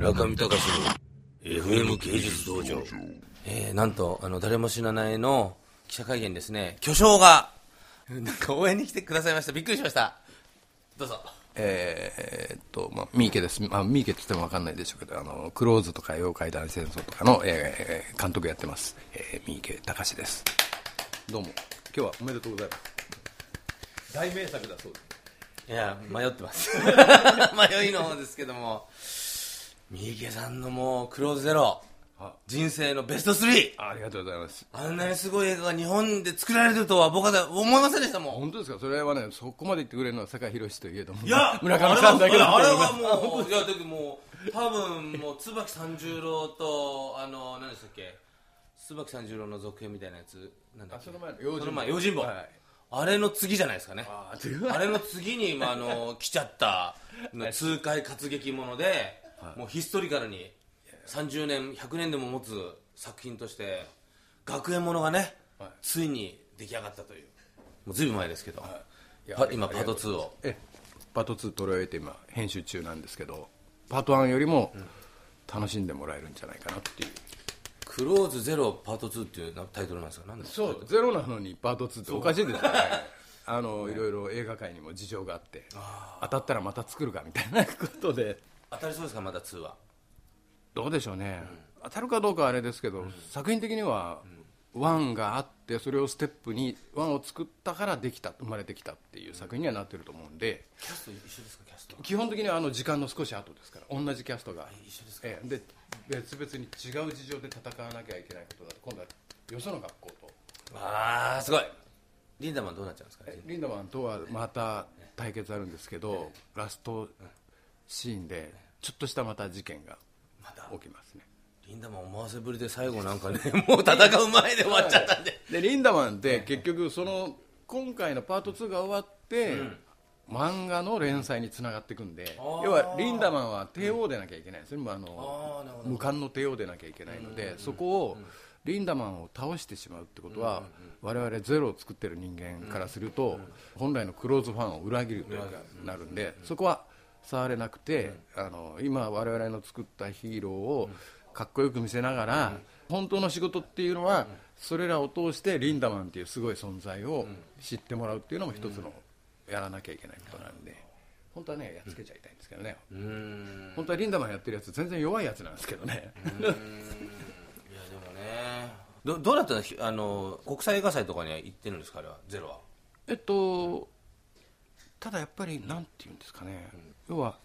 村上隆の FM 芸術道場。えー、なんと、あの、誰も知らないの記者会見ですね、巨匠が、なんか応援に来てくださいました。びっくりしました。どうぞ。えーっと、まあ、三池です。まあ、三池って言ってもわかんないでしょうけど、あの、クローズとか妖怪大戦争とかの、えー監督やってます。えー三池隆です。どうも。今日はおめでとうございます。大名作だそうです。いや、迷ってます。迷いの方ですけども、三池さんのもう、クローズゼロ、あ。人生のベスト 3! ありがとうございます。あんなにすごい映画が日本で作られてるとは僕は思いませんでしたもん。本当ですか？それはね、そこまで言ってくれるのは坂井宏といえども、いや、村上さんだけだ。とあれ。はもう、いや、だけどもう、多分もう、椿三十郎と、あの、何でしたっけ、椿三十郎の続編みたいなやつ、なんだっけ、その前の用心棒。あれの次じゃないですかね。あれの次に、まあ、あの、来ちゃった、痛快活劇もので、もうヒストリカルに、30年、100年でも持つ作品として、学園ものがね、はい。ついに出来上がったという。もうずいぶん前ですけど、い。やパ今、パートありがとう2を。えパート2取り終えて今編集中なんですけどパート1よりも楽しんでもらえるんじゃないかなっていう、クローズゼロパート2っていうタイトルなんですか？何ですか？そうゼロなのにパート2っておかしいですよね。あのいろいろ映画界にも事情があって当たったらまた作るかみたいなことで当たりそうですかまだ2はどうでしょうね、当たるかどうかはあれですけど、作品的には1があってそれをステップに1を作ったからできた生まれてきたっていう作品にはなってると思うんで、キャスト一緒ですかキャスト。基本的にはあの時間の少し後ですから同じキャストが。一緒ですか。ええ。で別々に違う事情で戦わなきゃいけないことだと今度はよその学校と。ああすごい。リンダマンどうなっちゃうんですかリンダマンとはまた対決あるんですけどラストシーンでちょっとしたまた事件が起きますね。リンダマン思わせぶりで最後なんかねもう戦う前で終わっちゃったんで。でリンダマンって結局その今回のパート2が終わって、漫画の連載につながっていくんで要はリンダマンは帝王でなきゃいけないんですね、ああの無冠の帝王でなきゃいけないので、そこをリンダマンを倒してしまうってことは、我々ゼロを作ってる人間からすると、本来のクローズファンを裏切るというかなるんで、そこは触れなくて、あの今我々の作ったヒーローをかっこよく見せながら、本当の仕事っていうのは、それらを通してリンダマンっていうすごい存在を知ってもらうっていうのも一つのやらなきゃいけないことなんで本当はねやっつけちゃいたいんですけどね、うーん。本当はリンダマンやってるやつ全然弱いやつなんですけどね、いやでもね。どどうだったの？あの国際映画祭とかには行ってるんですか？あれは。ゼロは。えっとただやっぱりなんていうんですかね、要は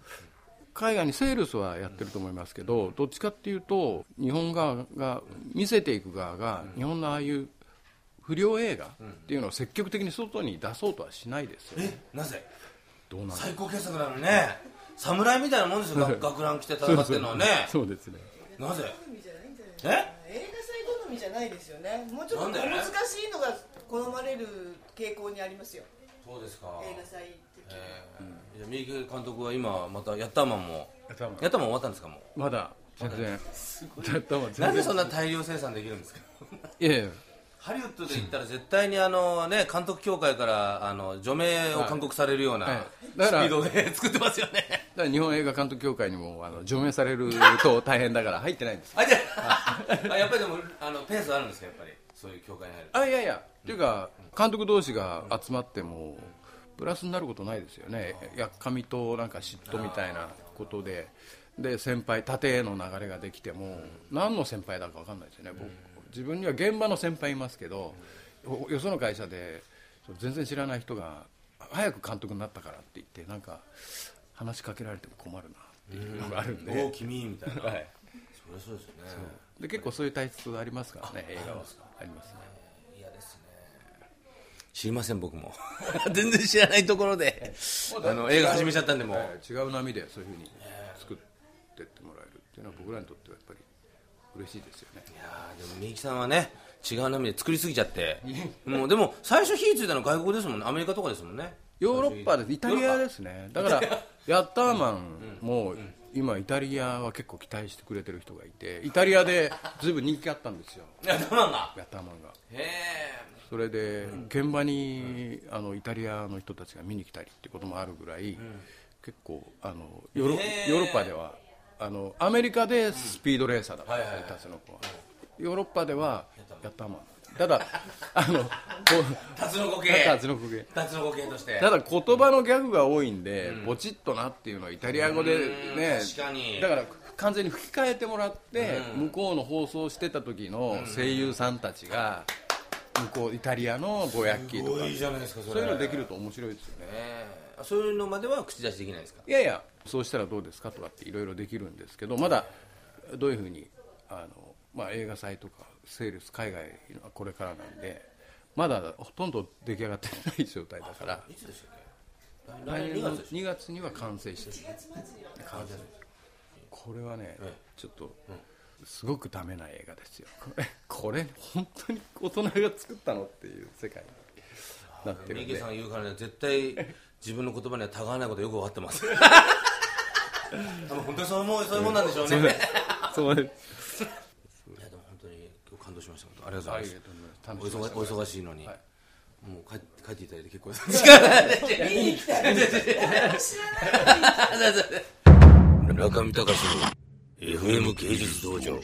海外にセールスはやってると思いますけど、どっちかっていうと日本側が見せていく側が、日本のああいう不良映画っていうのを積極的に外に出そうとはしないですよ。ね、えなぜ？どうなん最高傑作なのにね。侍みたいなもんですよ。学学ラン着て戦ってるのはね。そうですね。なぜ？好みじゃないんじゃないえ？映画祭好みじゃないですよね。もうちょっと難しいのが好まれる傾向にありますよそうですか？映画祭的えーじゃあ三池監督は今またヤッターマンも。ヤッターマンヤッターマン終わったんですか？もう。まだ。全然。やったもん全然。なんでそんな大量生産できるんですか？いやいや。ハリウッドで言ったら絶対にあのね監督協会からあの除名を勧告されるようなはい。スピだから。ードで作ってますよね。だから日本映画監督協会にもあの除名されると大変だから入ってないんです。あじゃあ。あやっぱりでもあのペースあるんですかやっぱり？そういう協会に入る。あいやいや。っていうか監督同士が集まってもプラスになることないですよね。やっかみとなんか嫉妬みたいなことで。で先輩縦への流れができても何の先輩だか分かんないですよね。僕自分には現場の先輩いますけどよよその会社で全然知らない人が早く監督になったからって言ってなんか話しかけられても困るなっていうのがあるんで。おお君みたいな、はい。そりゃそうですよねで結構そういう体質ありますからね映画は。あります。ね嫌ですね。知りません僕も。全然知らないところで。あの映画始めちゃったんでも違う波でそういうふうに作ってってもらえるっていうのは僕らにとってはやっぱり嬉しいですよね。いやーでもみゆきさんはね違う波で作りすぎちゃって。もうでも最初火ついたの外国ですもんね。アメリカとかですもんね。ヨーロッパです。イタリアですね。だからヤッターマンも今イタリアは結構期待してくれてる人がいてイタリアでずいぶん人気あったんですよ。いや頭がヤッターマンがへえ。それで現場にあのイタリアの人たちが見に来たりってこともあるぐらい結構あのヨーロッパではあのアメリカでスピードレーサーだから、はいはいはヨーロッパではやったまんただあのこタツノコう系辰野君タツノコ系として。ただ言葉のギャグが多いんで、ポチッとなっていうのはイタリア語でね確かに。だから完全に吹き替えてもらって、向こうの放送してた時の声優さんたちが向こうイタリアのボヤッキーとか。いいじゃないですかそそういうのできると面白いですよね。えーそういうのまでは口出しできないですか？いやいやそうしたらどうですかとかっていろいろできるんですけどまだどういうふうにあの、まあ、映画祭とかセールス海外はこれからなんでまだほとんど出来上がってない状態だから。いつでしたっけ来来年2年の月でしょ？2月には完成してる。完成これはね、えちょっとすごくダメな映画ですよ。これこれ本当に大人が作ったのっていう世界になってるんで。三池さんが言うからね絶対自分の言葉にはたがわないことよく分かってます。本当にそういうもんそういうもんなんでしょうね。そうですも本当に今日感動しましたありがとうございます。楽お忙しいのに、はい。もう帰帰っていただいて結構です。見に来た中見 隆の FM 芸術道場